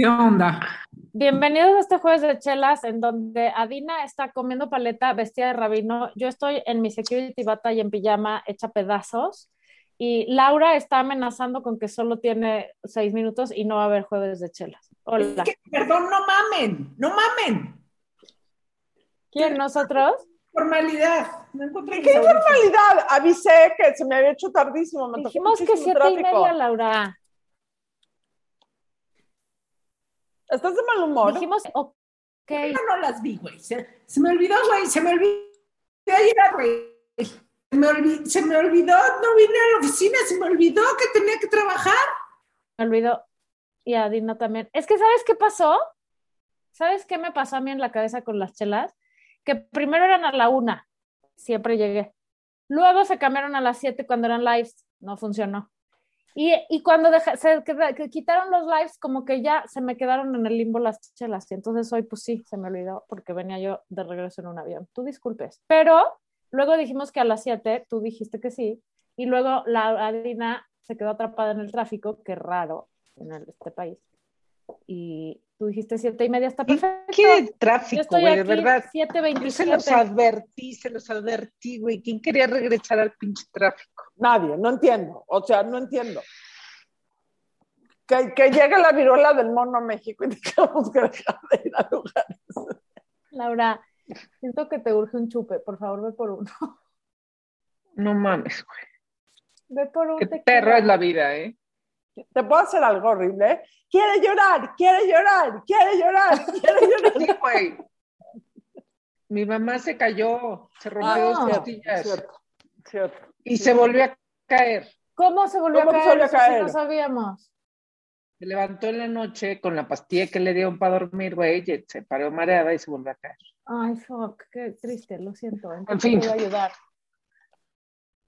¿Qué onda? Bienvenidos a este jueves de chelas en donde Adina está comiendo paleta vestida de rabino. Yo estoy en mi security bata y en pijama hecha pedazos. Y Laura está amenazando con que solo tiene seis minutos y no va a haber jueves de chelas. Hola. Es que, perdón, no mamen, no mamen. ¿Quién? ¿Nosotros? Formalidad. No ¿Qué formalidad? Avisé que se me había hecho tardísimo. Me Dijimos que siete y media, Laura. ¿Estás de mal humor? Dijimos, ok. Yo no las vi, güey. Se, se me olvidó, güey. Se me olvidó ayer, güey. Se me, olvi- se me olvidó, no vine a la oficina, se me olvidó que tenía que trabajar. Me olvidó. Y a Dina también. Es que, ¿sabes qué pasó? ¿Sabes qué me pasó a mí en la cabeza con las chelas? Que primero eran a la una, siempre llegué. Luego se cambiaron a las siete cuando eran lives, no funcionó. Y, y cuando deja- se que quitaron los lives, como que ya se me quedaron en el limbo las chelas. Y entonces hoy, pues sí, se me olvidó porque venía yo de regreso en un avión. Tú disculpes. Pero luego dijimos que a las siete, tú dijiste que sí. Y luego la Adina se quedó atrapada en el tráfico, qué raro en este país. Y tú dijiste siete y media, está perfecto. ¿Qué tráfico, güey? De verdad. Yo se 7.27. los advertí, se los advertí, güey. ¿Quién quería regresar al pinche tráfico? Nadie, no entiendo. O sea, no entiendo. Que, que llegue la viruela del mono a México y tengamos que dejar de ir a lugares. Laura, siento que te urge un chupe. Por favor, ve por uno. No mames, güey. Ve por un Qué tequila. perra es la vida, ¿eh? ¿Te puedo hacer algo horrible? Quiere llorar, quiere llorar, quiere llorar, quiere llorar. Sí, güey. Mi mamá se cayó, se rompió Ah, dos cierto, costillas cierto, cierto. y se volvió a caer. ¿Cómo se volvió ¿Cómo a caer? volvió a Eso sí caer? no sabíamos. Se levantó en la noche con la pastilla que le dieron para dormir, güey, y se paró mareada y se volvió a caer. Ay, fuck, qué triste, lo siento. ¿En te fin. ayudar?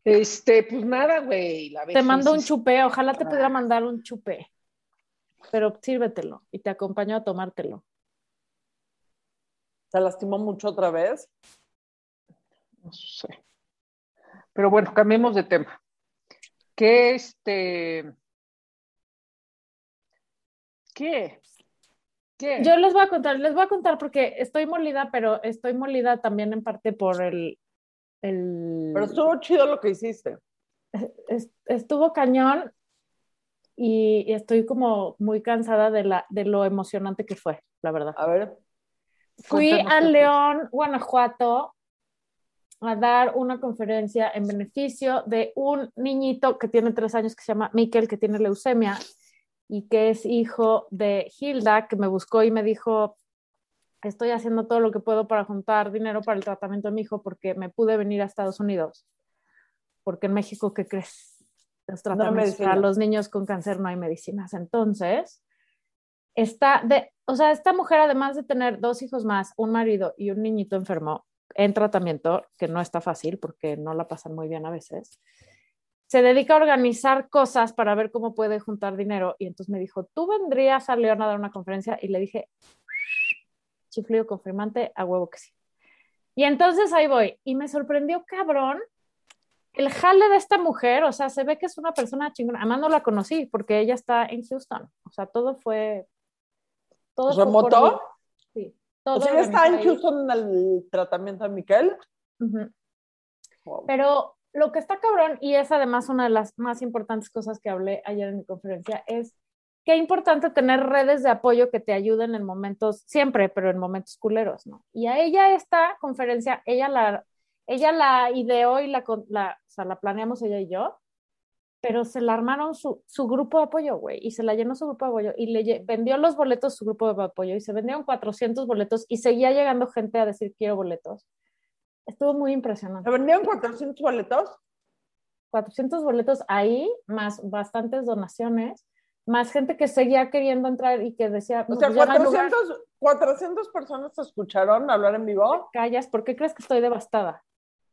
Este, pues nada, güey. La Te mando un chupé, ojalá te pudiera mandar un chupé. Pero sírvetelo y te acompaño a tomártelo. ¿Se lastimó mucho otra vez? No sé. Pero bueno, cambiemos de tema. ¿Qué este? ¿Qué? ¿Qué? Yo les voy a contar, les voy a contar porque estoy molida, pero estoy molida también en parte por el, el Pero estuvo chido lo que hiciste. es- estuvo cañón y, y estoy como muy cansada de la de lo emocionante que fue, la verdad. A ver. Fui a. León, Guanajuato, a dar una conferencia en beneficio de un niñito que tiene tres años que se llama Miquel, que tiene leucemia y que es hijo de Hilda, que me buscó y me dijo, estoy haciendo todo lo que puedo para juntar dinero para el tratamiento de mi hijo porque me pude venir a Estados Unidos. Porque en México, ¿qué crees? Los tratamientos para los niños con cáncer no hay medicinas. Entonces, está de, o sea, esta mujer, además de tener dos hijos más, un marido y un niñito enfermo en tratamiento, que no está fácil porque no la pasan muy bien a veces, se dedica a organizar cosas para ver cómo puede juntar dinero. Y entonces me dijo, ¿tú vendrías a León a dar una conferencia? Y le dije, chiflido confirmante, a huevo que sí. Y entonces ahí voy. Y me sorprendió, cabrón, el jale de esta mujer, o sea, se ve que es una persona chingona. Además no la conocí porque ella está en Houston. O sea, todo fue... Todo fue ¿Remoto? vi- Sí. Todo O sea, ya está en. Houston en el tratamiento de Miquel. Ujú. Wow. Pero lo que está cabrón, y es además una de las más importantes cosas que hablé ayer en mi conferencia, es qué importante tener redes de apoyo que te ayuden en momentos, siempre, pero en momentos culeros, ¿no? Y a ella esta conferencia, ella la, ella la ideó y la, la, o sea, la planeamos ella y yo, pero se la armaron su, su grupo de apoyo, güey, y se la llenó su grupo de apoyo, y le vendió los boletos su grupo de apoyo, y se vendieron 400 boletos, y seguía llegando gente a decir quiero boletos. Estuvo muy impresionante. ¿Le vendieron 400 boletos? 400 boletos ahí, más bastantes donaciones, más gente que seguía queriendo entrar y que decía, O "No, sea, pues ya no hay lugar". 400, 400 personas te escucharon hablar en vivo. callas, ¿por qué crees que estoy devastada?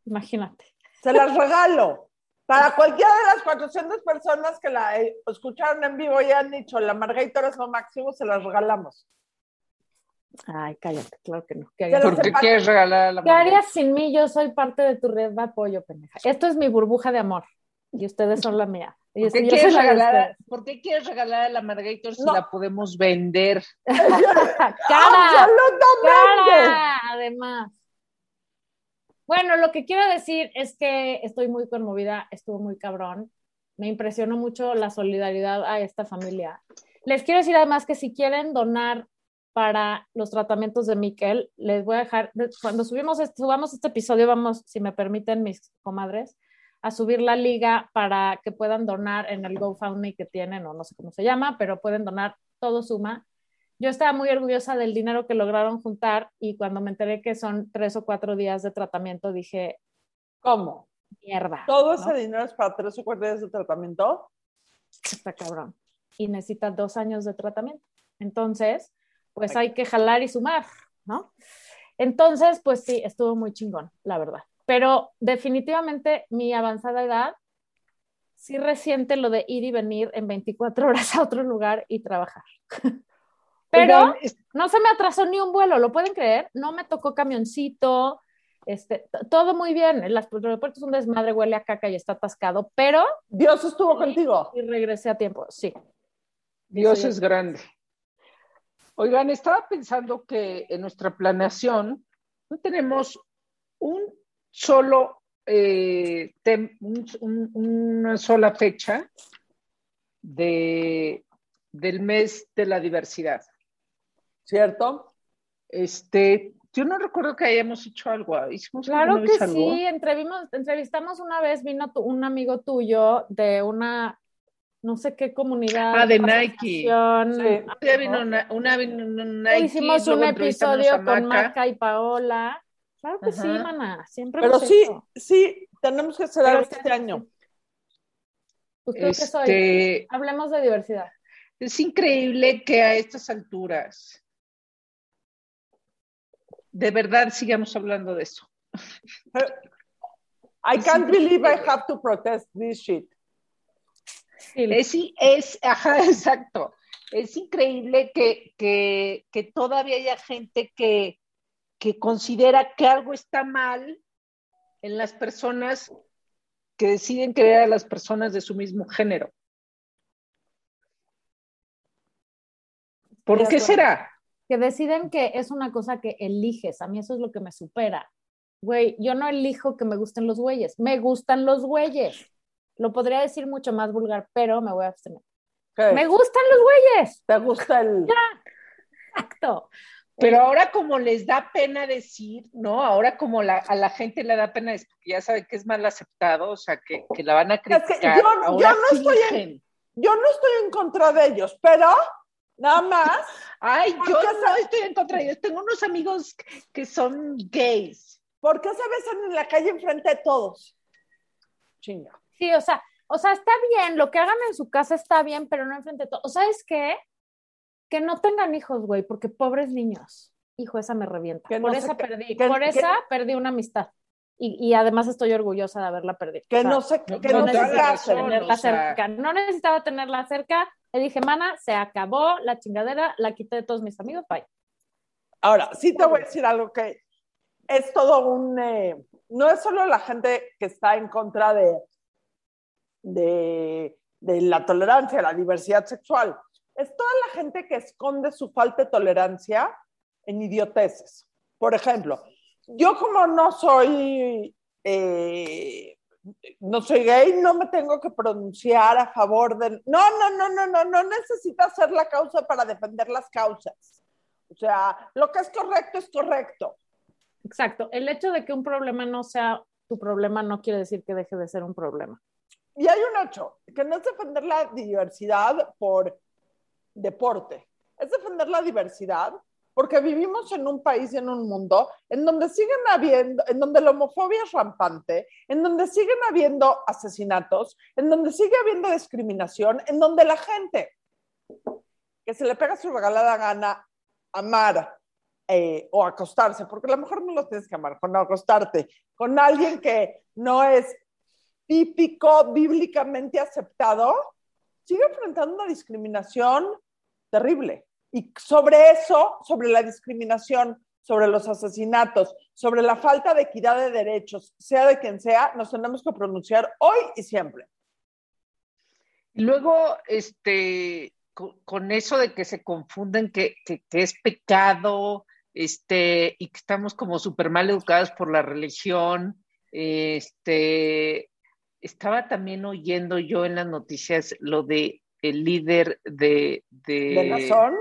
Imagínate. Se las regalo. Para cualquiera de las 400 personas que la eh, escucharon en vivo y han dicho, la Margator es lo máximo, se las regalamos. Ay, cállate, claro que no. ¿Qué Ya harías, lo ¿Por qué sepa- quieres regalar a la ¿Qué harías sin mí? Yo soy parte de tu red de apoyo, pendeja. Esto es mi burbuja de amor y ustedes son la mía. Y ¿Por qué, quieres regalar, ustedes. ¿Por qué quieres regalar a la Margator si No. la podemos vender? ¡Cara! ¡Absolutamente! ¡Cara! Además. Bueno, lo que quiero decir es que estoy muy conmovida, estuvo muy cabrón. Me impresionó mucho la solidaridad a esta familia. Les quiero decir además que si quieren donar para los tratamientos de Miquel, les voy a dejar, cuando subimos este, subamos este episodio, vamos, si me permiten mis comadres, a subir la liga para que puedan donar en el GoFundMe que tienen, o no sé cómo se llama, pero pueden donar, todo suma. Yo estaba muy orgullosa del dinero que lograron juntar y cuando me enteré que son tres o cuatro días de tratamiento, dije, ¿Cómo? mierda. ¿Todo ¿no? ese dinero es para tres o cuatro días de tratamiento? Está cabrón. Y necesita dos años de tratamiento. Entonces, pues hay que jalar y sumar, ¿no? Entonces, pues sí, estuvo muy chingón, la verdad. Pero definitivamente mi avanzada edad sí resiente lo de ir y venir en 24 horas a otro lugar y trabajar. Pero no se me atrasó ni un vuelo, ¿lo pueden creer? No me tocó camioncito, este, todo muy bien. El aeropuerto es un desmadre, huele a caca y está atascado, pero Dios estuvo contigo. y regresé a tiempo, sí. Dios Sí. es grande. Oigan, estaba pensando que en nuestra planeación no tenemos un solo, eh, tem- un- un- una sola fecha de, del mes de la diversidad. ¿Cierto? Este, yo no recuerdo que hayamos hecho algo. ¿Hicimos Claro que algo? sí, entrevimos, entrevistamos una vez, vino tu- un amigo tuyo de una, no sé qué comunidad. Ah, de Nike. asociación, Sí. Ya vino una, una vino una Nike, Hicimos un episodio con. Maca y Paola. Claro que sí, mana, siempre Pero sí, hecho. sí, tenemos que hacer algo este año. ¿Usted qué soy? Este, Hablemos de diversidad. Es increíble que a estas alturas de verdad sigamos hablando de eso. I can't believe I have to protest this shit. Sí, Es, es ajá, exacto. Es increíble que, que, que todavía haya gente que, que considera que algo está mal en las personas que deciden creer a las personas de su mismo género. ¿Por qué será? que deciden que es una cosa que eliges. A mí eso es lo que me supera. Güey, yo no elijo que me gusten los güeyes, me gustan los güeyes. Lo podría decir mucho más vulgar, pero me voy a abstener. ¿Qué? Me gustan los güeyes. ¿Te gusta el...? Exacto. Pero ahora como les da pena decir, ¿no? Ahora como la- a la gente le da pena decir, porque ya sabe que es mal aceptado, o sea, que, que la van a que criticar. yo- yo ahora no estoy en-. Yo no estoy en contra de ellos, pero nada más, Ay, ¿Por yo no estoy en contra de ellos. Tengo unos amigos que son gays. ¿por qué se besan en la calle enfrente de todos? Chinga. Sí, o sea, o sea, está bien, lo que hagan en su casa está bien, pero no enfrente de todo. O ¿sabes qué? Que no tengan hijos, güey, porque pobres niños. Hijo, esa me revienta. Que por no esa perdí, que- por que- esa perdí una amistad. Y, y además estoy orgullosa de haberla perdido. Que O sea, no se, no- que no casen. razón. tenerla o sea- cerca. No necesitaba tenerla cerca. Le dije, mana, se acabó la chingadera, la quité de todos mis amigos, bye. Ahora, sí te voy a decir algo que es todo un... eh, no es solo la gente que está en contra de, de, de la tolerancia, la diversidad sexual. Es toda la gente que esconde su falta de tolerancia en idioteces. Por ejemplo, yo como no soy... eh, no soy gay, no me tengo que pronunciar a favor de... No, no, no, no, no, no necesitas ser la causa para defender las causas. O sea, lo que es correcto es correcto. Exacto. El hecho de que un problema no sea tu problema no quiere decir que deje de ser un problema. Y hay un hecho, que no es defender la diversidad por deporte, es defender la diversidad porque vivimos en un país y en un mundo en donde siguen habiendo, en donde la homofobia es rampante, en donde siguen habiendo asesinatos, en donde sigue habiendo discriminación, en donde la gente que se le pega su regalada gana amar eh, o acostarse, porque a lo mejor no lo tienes que amar, con acostarte con alguien que no es típico, bíblicamente aceptado, sigue enfrentando una discriminación terrible. Y sobre eso, sobre la discriminación, sobre los asesinatos, sobre la falta de equidad de derechos, sea de quien sea, nos tenemos que pronunciar hoy y siempre. Y luego, este, con, con eso de que se confunden que, que- que es pecado, este, y que estamos como súper mal educados por la religión, este, estaba también oyendo yo en las noticias lo de el líder de, de, ¿De Nazón?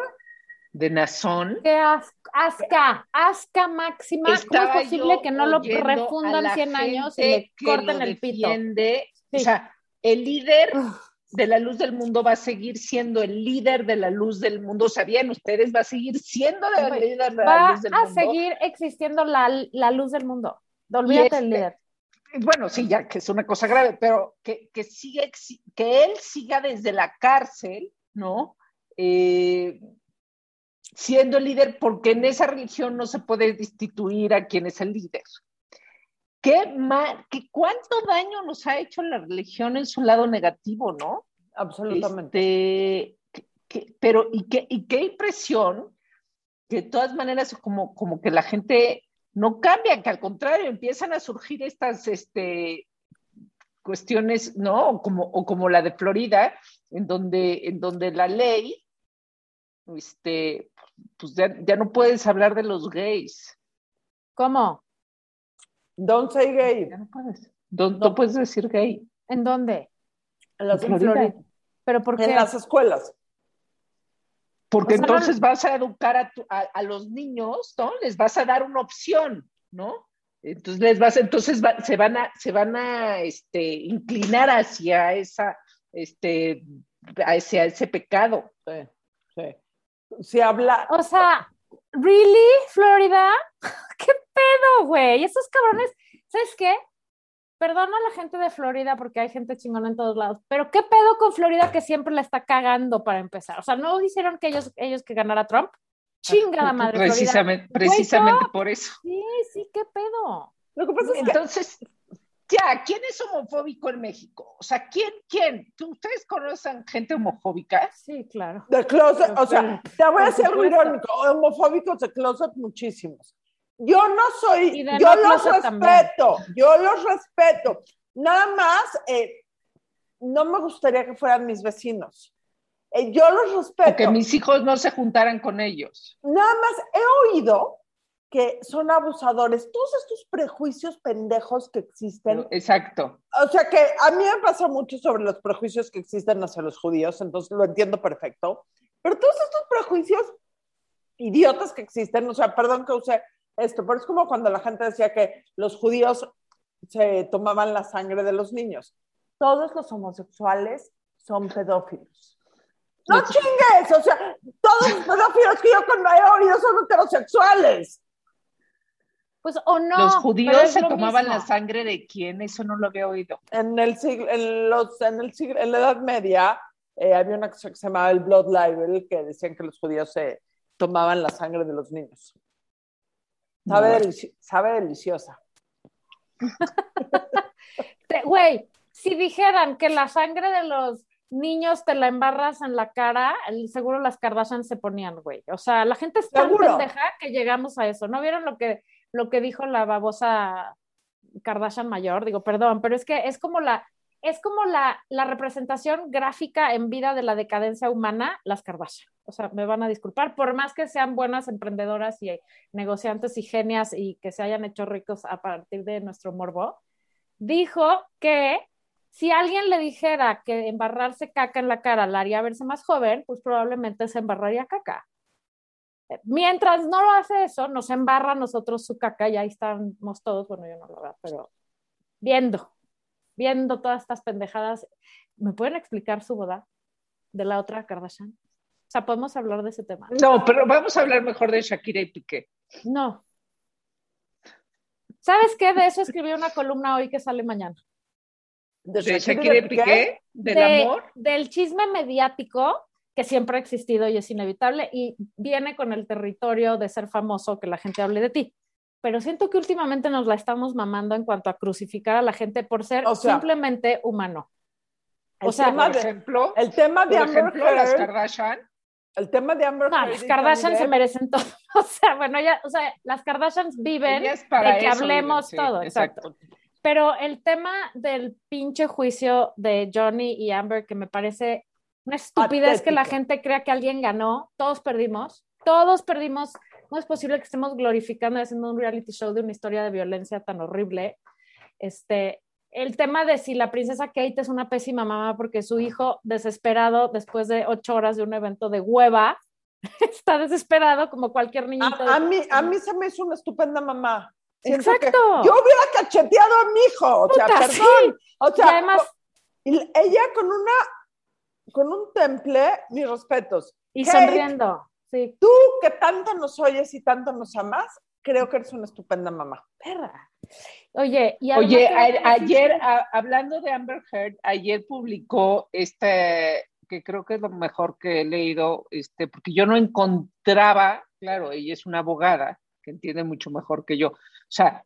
de Nazón. Qué as- asca, asca máxima. ¿Cómo Estaba es posible que no lo a refundan la 100 años y le corten el pito? O sea, el líder de la luz del mundo va a seguir siendo el líder de la luz del mundo. ¿Sabían ustedes? Va a seguir siendo el líder de la Va luz del a mundo. seguir existiendo la, la luz del mundo. Olvídate este- del líder. Bueno, sí, ya que es una cosa grave, pero que, que, siga, exi- que él siga desde la cárcel, ¿no? Eh, siendo el líder, porque en esa religión no se puede destituir a quien es el líder. ¿Qué mal, que cuánto daño nos ha hecho la religión en su lado negativo, ¿no? Absolutamente. Este, que- que- pero, y qué, y qué impresión que de todas maneras como, como que la gente no cambia, que al contrario empiezan a surgir estas este, cuestiones, ¿no? O como, o como la de Florida, en donde, en donde la ley, este, pues ya, ya no puedes hablar de los gays, ¿Cómo? Don't say gay. ya no puedes, no, no puedes decir gay. ¿En dónde? En las, En Florida. ¿Pero por qué? en las escuelas. Porque O sea, no- entonces vas a educar a, tu- a- a los niños, ¿no? Les vas a dar una opción, ¿no? Entonces les vas, entonces va- se van a, se van a este, inclinar hacia esa, este, hacia ese pecado. Sí, sí. Si habla. O sea, ¿really, Florida? ¿Qué pedo, güey? Esos cabrones, ¿sabes qué? Perdona a la gente de Florida porque hay gente chingona en todos lados, pero ¿qué pedo con Florida que siempre la está cagando para empezar? O sea, ¿no hicieron que ellos, ellos que ganara Trump? Chingada madre, Florida. Precisamente, precisamente por eso. Sí, sí, ¿qué pedo? Lo que pasa es que Entonces, ya, ¿quién es homofóbico en México? O sea, ¿quién, quién? ¿Tú- ¿Ustedes conocen gente homofóbica? Sí, claro. de closet, o sea, te voy a algo supuesto. irónico, homofóbicos de closet muchísimos. Yo no soy, yo los closet también. respeto, yo los respeto. Nada más, eh, no me gustaría que fueran mis vecinos. Eh, yo los respeto. O que mis hijos no se juntaran con ellos. Nada más he oído que son abusadores. Todos estos prejuicios pendejos que existen. Exacto. O sea que a mí me pasa mucho sobre los prejuicios que existen hacia los judíos, entonces lo entiendo perfecto. Pero todos estos prejuicios idiotas que existen, o sea, perdón que use esto, pero es como cuando la gente decía que los judíos se tomaban la sangre de los niños. Todos los homosexuales son pedófilos. No Los- chingues, o sea, todos los pedófilos que yo he oído son heterosexuales. Pues o no. los judíos se lo tomaban mismo. la sangre de quién, eso no lo había oído. en el siglo, en los, en el siglo, en la Edad Media eh, había una cosa que se llamaba el Blood Libel, que decían que los judíos se tomaban la sangre de los niños. Sabe, delici- sabe deliciosa. Güey, si dijeran que la sangre de los niños te la embarras en la cara, el- seguro las Kardashian se ponían, güey. O sea, la gente es tan pendeja que llegamos a eso. ¿No vieron lo que, lo que dijo la babosa Kardashian mayor? Digo, perdón, pero es que es como la, es como la, la representación gráfica en vida de la decadencia humana, las Kardashian. O sea, me van a disculpar, por más que sean buenas emprendedoras y negociantes y genias y que se hayan hecho ricos a partir de nuestro morbo, dijo que si alguien le dijera que embarrarse caca en la cara la haría verse más joven, pues probablemente se embarraría caca. Mientras no lo hace eso, nos embarra a nosotros su caca y ahí estamos todos, bueno, yo no lo veo, pero viendo, viendo todas estas pendejadas. ¿Me pueden explicar su boda de la otra Kardashian? O sea, podemos hablar de ese tema. No, pero vamos a hablar mejor de Shakira y Piqué. No. ¿Sabes qué? De eso escribí una columna hoy que sale mañana. De De Shakira y. Piqué, del de- amor. Del chisme mediático que siempre ha existido y es inevitable y viene con el territorio de ser famoso que la gente hable de ti. Pero siento que últimamente nos la estamos mamando en cuanto a crucificar a la gente por ser O sea, simplemente humano. El O sea, tema Por de- ejemplo, El tema de por Amber ejemplo, las Heard, Kardashian. el tema de Amber No, las Kardashian se merecen todo. O sea, bueno, ya, o sea, las Kardashians viven para de que eso hablemos viven, sí, todo, exacto. Pero el tema del pinche juicio de Johnny y Amber, que me parece una estupidez que la Patético. gente crea que alguien ganó, todos perdimos, todos perdimos. No es posible que estemos glorificando y haciendo un reality show de una historia de violencia tan horrible. Este, el tema de si la princesa Kate es una pésima mamá porque su hijo desesperado después de ocho horas de un evento de hueva está desesperado como cualquier niñito. de- A, a mí, a mí se me hizo una estupenda mamá. Siento Exacto. Yo hubiera cacheteado a mi hijo, o sea, Puta, perdón. sí. O Y sea, además, y ella con una, con un temple, mis respetos. y Kate, sonriendo. Sí, Tú que tanto nos oyes y tanto nos amas, creo que eres una estupenda mamá. perra. Oye, y Oye, a ayer, a- hablando de Amber Heard, ayer publicó este, que creo que es lo mejor que he leído, este, porque yo no encontraba, claro, ella es una abogada que entiende mucho mejor que yo. O sea,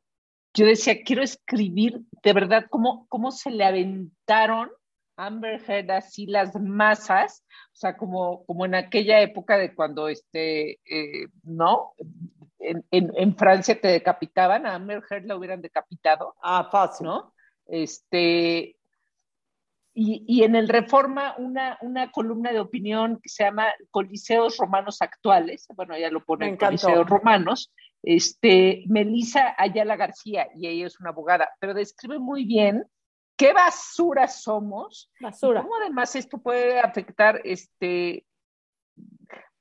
yo decía, quiero escribir de verdad cómo, cómo se le aventaron Amber Heard así las masas, o sea, como, como en aquella época de cuando, este, eh, ¿no? En, en, en Francia te decapitaban, a Amber Heard la hubieran decapitado. Ah, fácil. ¿no? Este, y, y en el Reforma, una, una columna de opinión que se llama Coliseos Romanos Actuales, bueno, ya lo pone. Coliseos Romanos, este, Melissa Ayala García, y ella es una abogada, pero describe muy bien qué basura somos, y basura. cómo además esto puede afectar, este,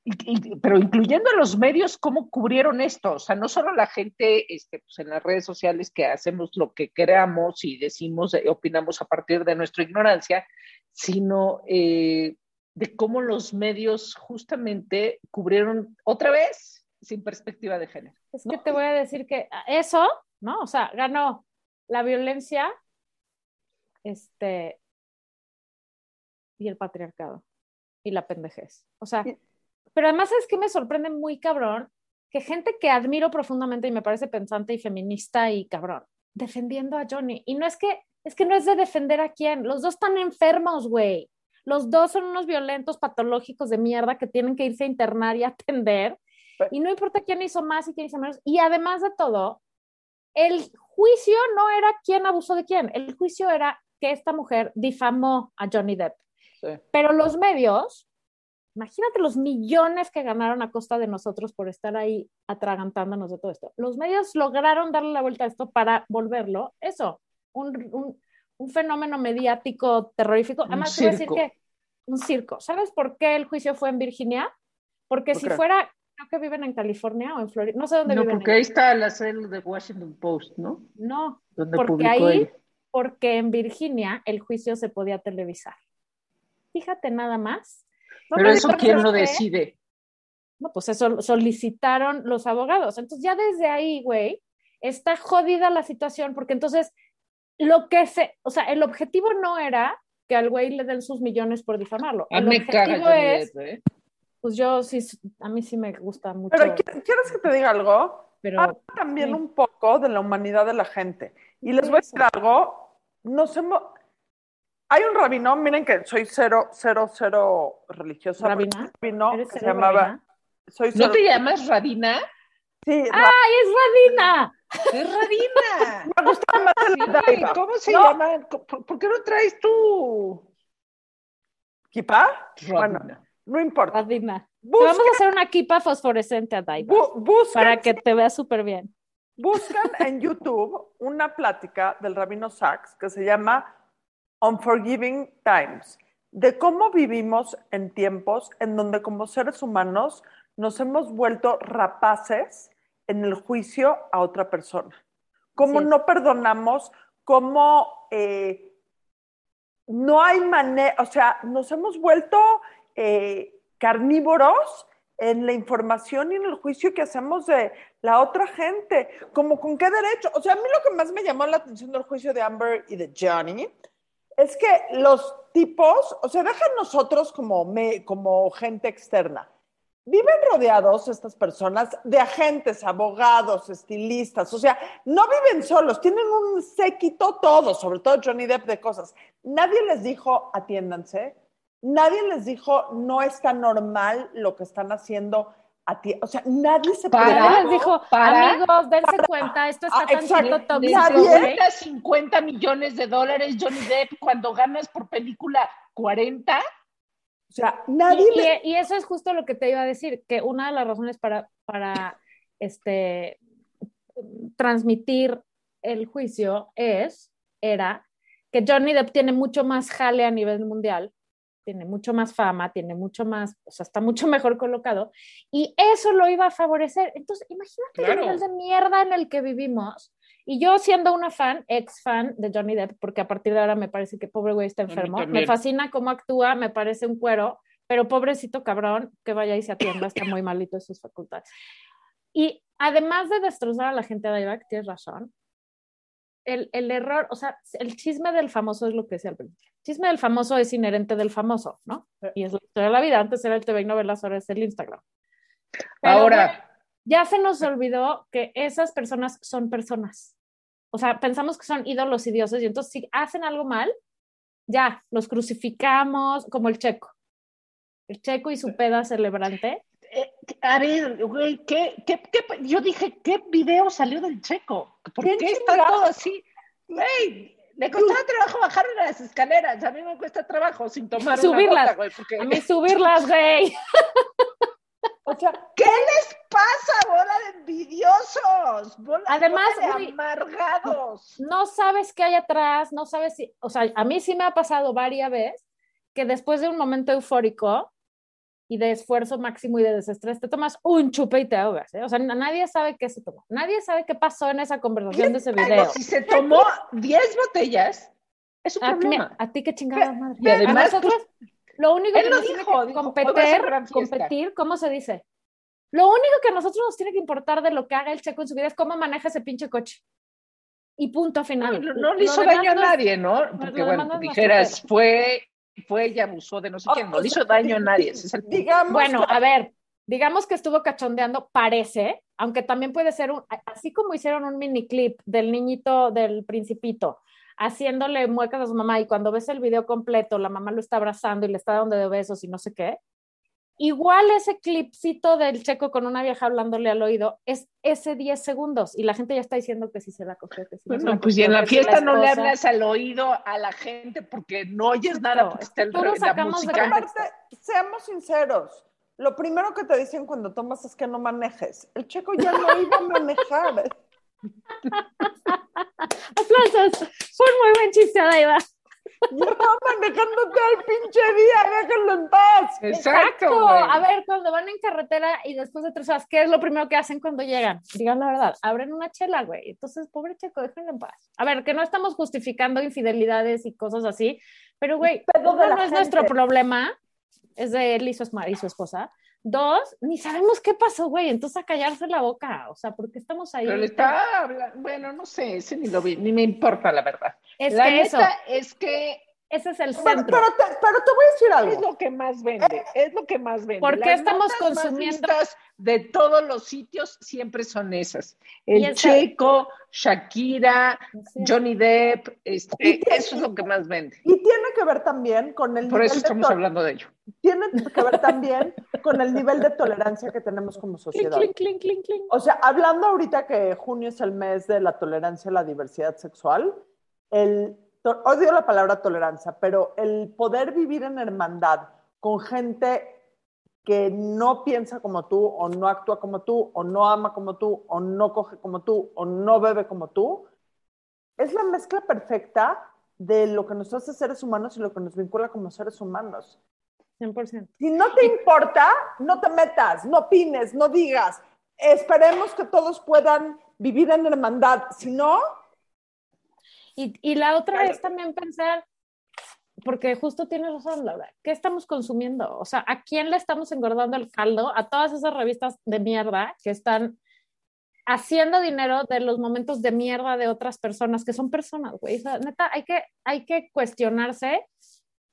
y- y- pero incluyendo a los medios, cómo cubrieron esto. O sea, no solo la gente este, pues en las redes sociales que hacemos lo que queramos y decimos, eh, opinamos a partir de nuestra ignorancia, sino eh, de cómo los medios justamente cubrieron otra vez sin perspectiva de género. Es que te voy a decir que eso, ¿no? O sea, ganó la violencia este, y el patriarcado y la pendejez. O sea, pero además es que me sorprende muy cabrón que gente que admiro profundamente y me parece pensante y feminista y cabrón, defendiendo a Johnny. Y no es que, es que no es de defender a quién, los dos están enfermos, güey. Los dos son unos violentos patológicos de mierda que tienen que irse a internar y atender. Y no importa quién hizo más y quién hizo menos. Y además de todo, el juicio no era quién abusó de quién. El juicio era que esta mujer difamó a Johnny Depp. Sí. Pero los medios, imagínate los millones que ganaron a costa de nosotros por estar ahí atragantándonos de todo esto. Los medios lograron darle la vuelta a esto para volverlo, eso, un, un- un fenómeno mediático terrorífico. Además, a decir que un circo. ¿Sabes por qué el juicio fue en Virginia? Porque ¿Por si fuera, creo que viven en California o en Florida, no sé dónde No, viven. porque ahí está la serie de Washington Post, ¿no? No, Donde porque ahí, ella. Porque en Virginia el juicio se podía televisar. Fíjate nada más. No Pero eso, ¿quién lo decide? No, pues eso solicitaron los abogados. Entonces ya desde ahí, güey, está jodida la situación porque entonces lo que se, o sea, el objetivo no era que al güey le den sus millones por difamarlo. A El me objetivo es, ¿eh? pues yo sí, a mí sí me gusta mucho. Pero ¿qui- ¿quieres que te diga algo? pero Habla también sí. un poco de la humanidad de la gente. Y les voy a decir algo. Nos hemos... Hay un rabino, miren que soy cero, cero, cero religiosa. ¿Rabina? rabino ¿Eres que se llamaba... rabina? Soy cero... ¿No te llamas Radina? Sí, ¡Ay, es Radina! ¡Es Radina! me gusta más el Sí. ¿Cómo se No. llama? ¿Por, por qué no traes tú? Radina. Bueno, no importa. Busquen, vamos a hacer una equipa fosforescente a bu- busquen- para que te veas súper bien. Buscan en YouTube una plática del rabino Sachs que se llama Unforgiving Times, de cómo vivimos en tiempos en donde como seres humanos nos hemos vuelto rapaces en el juicio a otra persona. Cómo no perdonamos, cómo eh, no hay manera, o sea, nos hemos vuelto eh, carnívoros en la información y en el juicio que hacemos de la otra gente, como con qué derecho. O sea, a mí lo que más me llamó la atención del juicio de Amber y de Johnny es que los tipos, o sea, dejan nosotros como, me, como gente externa. Viven rodeados estas personas de agentes, abogados, estilistas, o sea, no viven solos, tienen un séquito todos, sobre todo Johnny Depp de cosas. Nadie les dijo, atiéndanse, nadie les dijo, no está normal lo que están haciendo a ti. O sea, nadie se Para. preparó. Nadie les dijo, para- amigos, dense cuenta, esto está Ah, exacto. tantito tóxico, Nadie- güey. Necesitas 50 millones de dólares, Johnny Depp, cuando ganas por película 40. O sea, nadie Y, le- y- y eso es justo lo que te iba a decir, que una de las razones para, para este, transmitir el juicio es, era, que Johnny Depp tiene mucho más jale a nivel mundial, tiene mucho más fama, tiene mucho más, o sea, está mucho mejor colocado, y eso lo iba a favorecer. Entonces, imagínate el Claro. nivel de mierda en el que vivimos. Y yo siendo una fan, ex fan de Johnny Depp, porque a partir de ahora me parece que pobre güey está enfermo, me fascina cómo actúa, me parece un cuero, pero pobrecito cabrón, que vaya y se atienda, está muy malito de sus facultades. Y además de destrozar a la gente de Ibac, tienes razón, el, el error, o sea, el chisme del famoso es lo que decía al principio. El chisme del famoso es inherente del famoso, ¿no? Y es la historia de la vida. Antes era el TV y novelas, ahora es el Instagram. Pero, Ahora, güey, ya se nos olvidó que esas personas son personas. O sea, pensamos que son ídolos y dioses y entonces si hacen algo mal, ya, los crucificamos como el checo. El checo y su peda celebrante. A ver, güey, ¿qué, qué, qué- yo dije, ¿qué video salió del checo? ¿Por ¿Quién qué está todo así? Güey, le costaba trabajo bajar las escaleras. A mí me cuesta trabajo sin tomar Subirlas. una gota, güey, porque... A mí subirlas, güey. o sea, ¿Qué les pasa, bola de envidiosos? Bola, Además, bola de amargados. No sabes qué hay atrás, no sabes si, o sea, a mí sí me ha pasado varias veces que después de un momento eufórico y de esfuerzo máximo y de desestrés, te tomas un chupe y te ahogas, ¿eh? O sea, na- nadie sabe qué se tomó, nadie sabe qué pasó en esa conversación de ese Pero video. si se tomó 10 botellas, es un A, mí- problema. a ti qué chingada madre. Y además, a nosotros, lo único que nos tiene dijo, que dijo, competir, competir, ¿cómo se dice? Lo único que a nosotros nos tiene que importar de lo que haga el checo en su vida es cómo maneja ese pinche coche. Y punto final. No, no le Lo hizo daño a no nadie, ¿no? Porque bueno, no dijeras, fue, fue y abusó de no sé quién, no le hizo daño a nadie. ese es el punto. digamos Bueno, que- a ver, digamos que estuvo cachondeando, parece, aunque también puede ser un, así como hicieron un mini clip del niñito del principito haciéndole muecas a su mamá y cuando ves el video completo, la mamá lo está abrazando y le está dando de besos y no sé qué. Igual ese clipcito del checo con una vieja hablándole al oído es ese 10 segundos y la gente ya está diciendo que si se la cogió, que si no se Bueno, la pues y en la fiesta no le hablas al oído a la gente porque no oyes nada, porque está el, Todos la sacamos de música. aparte, seamos sinceros. Lo primero que te dicen cuando tomas es que no manejes. El checo ya no iba a manejar. Aplausos. Fue un muy buen chiste, Adaiva. Llevaba manejando todo el pinche día, déjenlo en paz. Exacto. A ver, cuando van en carretera y después de tres horas, ¿qué es lo primero que hacen cuando llegan? Digan la verdad, abren una chela, güey. Entonces, pobre checo, déjenlo en paz. A ver, que no estamos justificando infidelidades y cosas así, pero, güey, no es nuestro problema, es de él y su, y su esposa. Dos, ni sabemos qué pasó, güey. Entonces, a callarse la boca. O sea, porque estamos ahí. Pero le estaba hablando, bueno, no sé, ese ni lo vi, ni me importa, la verdad. Es la que neta eso, es que ese es el Pero, centro. pero te, pero te voy a decir es algo. lo que más vende, es lo que más vende. ¿Por qué Las estamos consumiendo? de todos los sitios siempre son esas. Y El esa- Checo, Shakira, Sí. Johnny Depp, este, tiene- eso es lo que más vende. Y tiene que ver también con el Por nivel eso de estamos to- hablando de ello. tiene que ver también con el nivel de tolerancia que tenemos como sociedad. clink, clink, clink. O sea, hablando ahorita que junio es el mes de la tolerancia a la diversidad sexual, el, odio la palabra tolerancia, pero el poder vivir en hermandad con gente que no piensa como tú, o no actúa como tú, o no ama como tú, o no coge como tú, o no bebe como tú, es la mezcla perfecta de lo que nos hace seres humanos y lo que nos vincula como seres humanos. 100%. Si no te importa, no te metas, no opines, no digas. Esperemos que todos puedan vivir en hermandad. Si no, Y, y la otra Claro. es también pensar, porque justo tienes razón, Laura, ¿qué estamos consumiendo? O sea, ¿a quién le estamos engordando el caldo? A todas esas revistas de mierda que están haciendo dinero de los momentos de mierda de otras personas, que son personas, güey. O sea, neta, hay que, hay que cuestionarse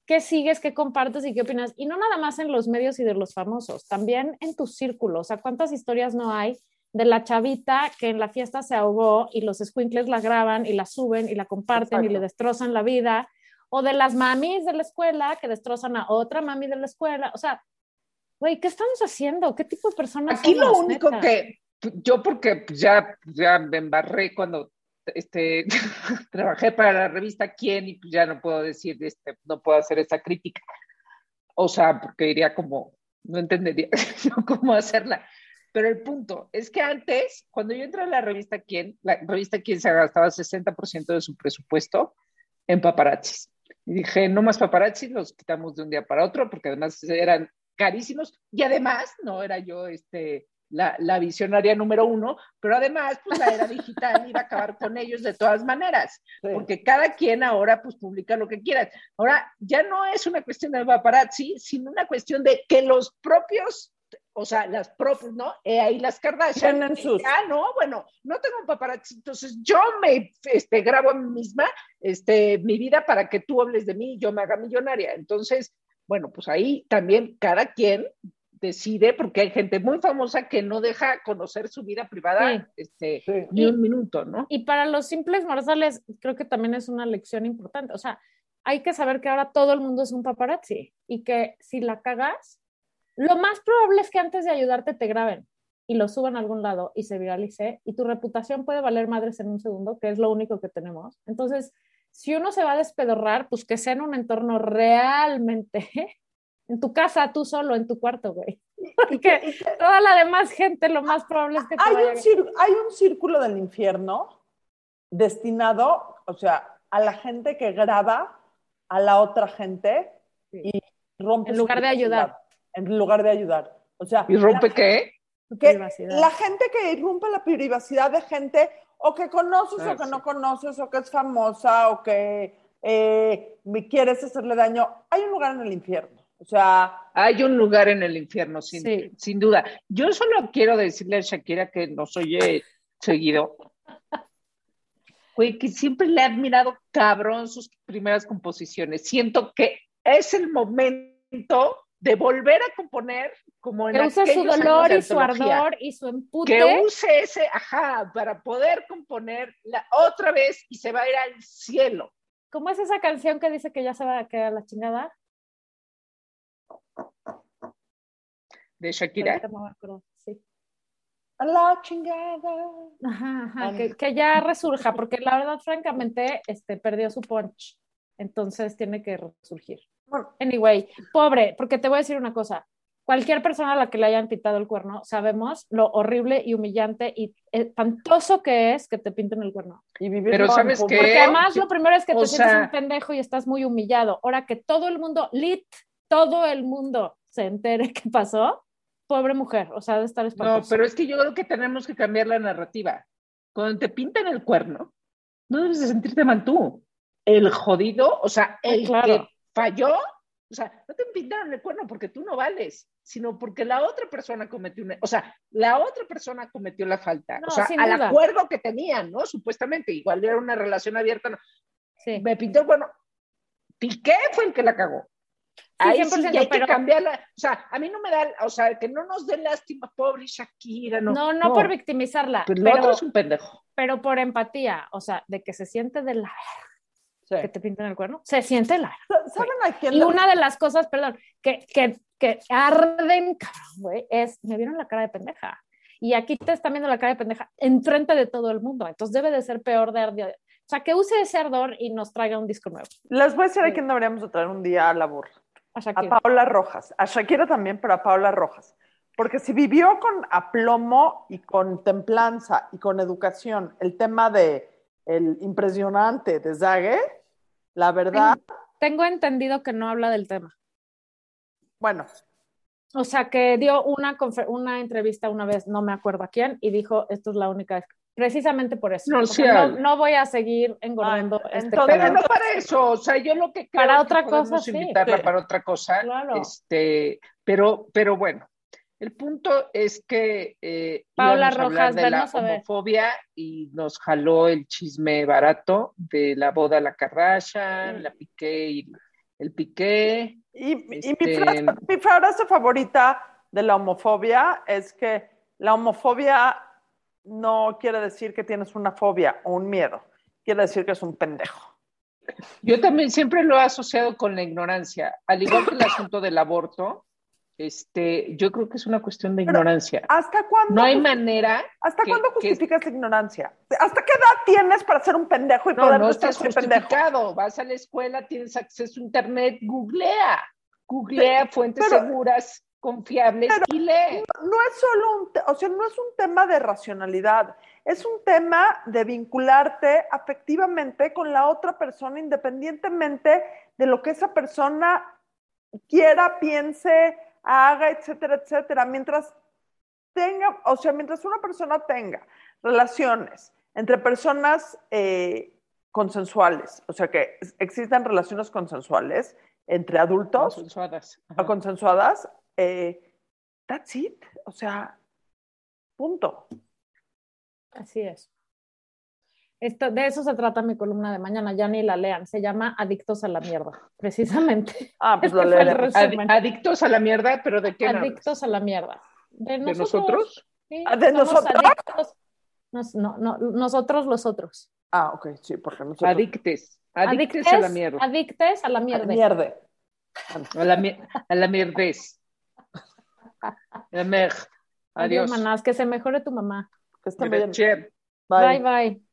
qué sigues, qué compartes y qué opinas. Y no nada más en los medios y de los famosos, también en tu círculo. O sea, ¿cuántas historias no hay de la chavita que en la fiesta se ahogó y los squinkles la graban y la suben y la comparten y le destrozan la vida? O de las mamis de la escuela que destrozan a otra mami de la escuela. O sea, Güey, ¿qué estamos haciendo? ¿Qué tipo de personas Aquí lo único neta? que yo porque ya, ya me embarré cuando este, trabajé para la revista Quién y ya no puedo decir, este, no puedo hacer esa crítica. O sea, porque iría como, no entendería cómo hacerla. Pero el punto es que antes, cuando yo entré a la revista Quién, la revista Quién se gastaba 60% de su presupuesto en paparazzis. Y dije, no más paparazzis, los quitamos de un día para otro, porque además eran carísimos. Y además, no era yo este, la, la visionaria número uno, pero además, pues la era digital iba a acabar con ellos de todas maneras, Sí. porque cada quien ahora pues publica lo que quiera. Ahora, ya no es una cuestión de paparazzi, sino una cuestión de que los propios, o sea, las propias, ¿no? Eh, ahí las Kardashian. Tienen sus- Ah, no, bueno, no tengo paparazzi, entonces yo me este, grabo a mí misma este, mi vida para que tú hables de mí y yo me haga millonaria. Entonces, bueno, pues ahí también cada quien decide, porque hay gente muy famosa que no deja conocer su vida privada Sí. este, Sí. ni un minuto, ¿no? Y para los simples mortales, creo que también es una lección importante. O sea, hay que saber que ahora todo el mundo es un paparazzi y que si la cagas, lo más probable es que antes de ayudarte te graben y lo suban a algún lado y se viralice y tu reputación puede valer madres en un segundo, que es lo único que tenemos. Entonces, si uno se va a despedorrar, pues que sea en un entorno realmente en tu casa, tú solo, en tu cuarto, güey. Porque toda la demás gente, lo más probable es que te Hay vaya- un, hay un círculo del infierno destinado, o sea, a la gente que graba a la otra gente Sí. y rompe En lugar de ayudar. En lugar de ayudar. O sea, ¿Y rompe qué? que privacidad. la gente que irrumpe la privacidad de gente o que conoces Ah, o que sí. no conoces o que es famosa o que eh, me quieres hacerle daño, hay un lugar en el infierno. O sea, Hay un lugar en el infierno, sin, Sí. sin duda. Yo solo quiero decirle a Shakira que nos oye seguido. Güey, que siempre le he admirado cabrón sus primeras composiciones. Siento que es el momento de volver a componer como en que use su dolor y su ardor y su empute. Que use ese, ajá, para poder componer la otra vez y se va a ir al cielo. ¿Cómo es esa canción que dice que ya se va a quedar la chingada? De Shakira. Sí. a la chingada. Ajá, ajá, que, que ya resurja, porque la verdad, francamente, este, perdió su punch. Entonces tiene que resurgir. Bueno, Anyway, pobre, porque te voy a decir una cosa. Cualquier persona a la que le hayan pintado el cuerno, sabemos lo horrible y humillante y espantoso que es que te pinten el cuerno. y vivir Pero ¿sabes qué? Porque además lo primero es que o te sientes sea- un pendejo y estás muy humillado. Ahora que todo el mundo, lit, todo el mundo se entere qué pasó, pobre mujer, o sea, de estar No, espantoso. pero es que yo creo que tenemos que cambiar la narrativa. Cuando te pintan el cuerno, no debes de sentirte mal tú. El jodido, o sea, el claro. que falló, o sea, no te pintaron el cuerno porque tú no vales, sino porque la otra persona cometió una, o sea, la otra persona cometió la falta. No, o sea, al duda. acuerdo que tenían, ¿no? Supuestamente, igual era una relación abierta. no. Sí. Me pintó el cuerno. Piqué fue el que la cagó. Ahí sí, 100%, ya hay pero- que cambiarla. O sea, a mí no me da, o sea, que no nos dé lástima, pobre Shakira, no. No, no, por victimizarla, Pues pero, otro es un pendejo. pero por empatía, o sea, de que se siente de la sí. que te pinten el cuerno, se siente la ¿Saben a quién? Y le- una de las cosas, perdón, que, que, que arden, cabrón, güey, es, me vieron la cara de pendeja. Y aquí te están viendo la cara de pendeja enfrente de todo el mundo. Entonces debe de ser peor de ardor. O sea, que use ese ardor y nos traiga un disco nuevo. Les voy a decir a Sí. quién deberíamos de traer un día a la burra. A A. Paola Rojas. A Shakira también, pero a Paola Rojas. Porque si vivió con aplomo y con templanza y con educación el tema de el impresionante de Zague, la verdad, Tengo entendido que no habla del tema. bueno, O sea, que dio una, confer- una entrevista una vez, no me acuerdo a quién, y dijo, esto es la única vez. Precisamente por eso. No, sí no, no voy a seguir engordando Ah, este entonces- Pero pedo. no para eso, o sea, yo lo que creo Para que otra cosa, sí. invitarla Sí. para otra cosa. Claro. Este, pero, pero bueno, el punto es que eh, Paola íbamos a hablar Rojas, de la homofobia y nos jaló el chisme barato de la boda a la Kardashian, Sí. la Piqué y el Piqué. Y, y mi, Este- frase, mi frase favorita de la homofobia es que la homofobia no quiere decir que tienes una fobia o un miedo, quiere decir que es un pendejo. Yo también siempre lo he asociado con la ignorancia, al igual que el asunto del aborto. Este, yo creo que es una cuestión de ignorancia. ¿Hasta cuándo? No hay manera. ¿Hasta que- cuándo que- justificas ignorancia? ¿Hasta qué edad tienes para ser un pendejo y No, poder no estás soy pendejo? justificado. Vas a la escuela, tienes acceso a internet, googlea. Googlea fuentes pero- seguras, confiables y lee. no es solo un, o sea, no es un tema de racionalidad, es un tema de vincularte afectivamente con la otra persona independientemente de lo que esa persona quiera, piense, haga, etcétera, etcétera. Mientras tenga, o sea, mientras una persona tenga relaciones entre personas eh, consensuales, o sea, que existan relaciones consensuales entre adultos, Consensuadas. o Ajá. consensuadas, eh, that's it. O sea, punto. Así es. Esto, de eso se trata mi columna de mañana, ya ni la lean. Se llama Adictos a la mierda, precisamente. Ah, pues Este lo resumen. Adi- adictos a la mierda, pero ¿de qué hablas? Adictos a la mierda. ¿De ¿De nosotros? nosotros? Sí, Ah, ¿de nosotros? adictos. Nos- no, no, nosotros los otros. Ah, ok, sí, porque nosotros... Adictes. Adictes a la mierda. Adictes a la mierda. Mierda. A la, mi- a la mierdez. La mer. Adiós, Adiós. que se mejore tu mamá. Que esté bien. Che. bye. bye.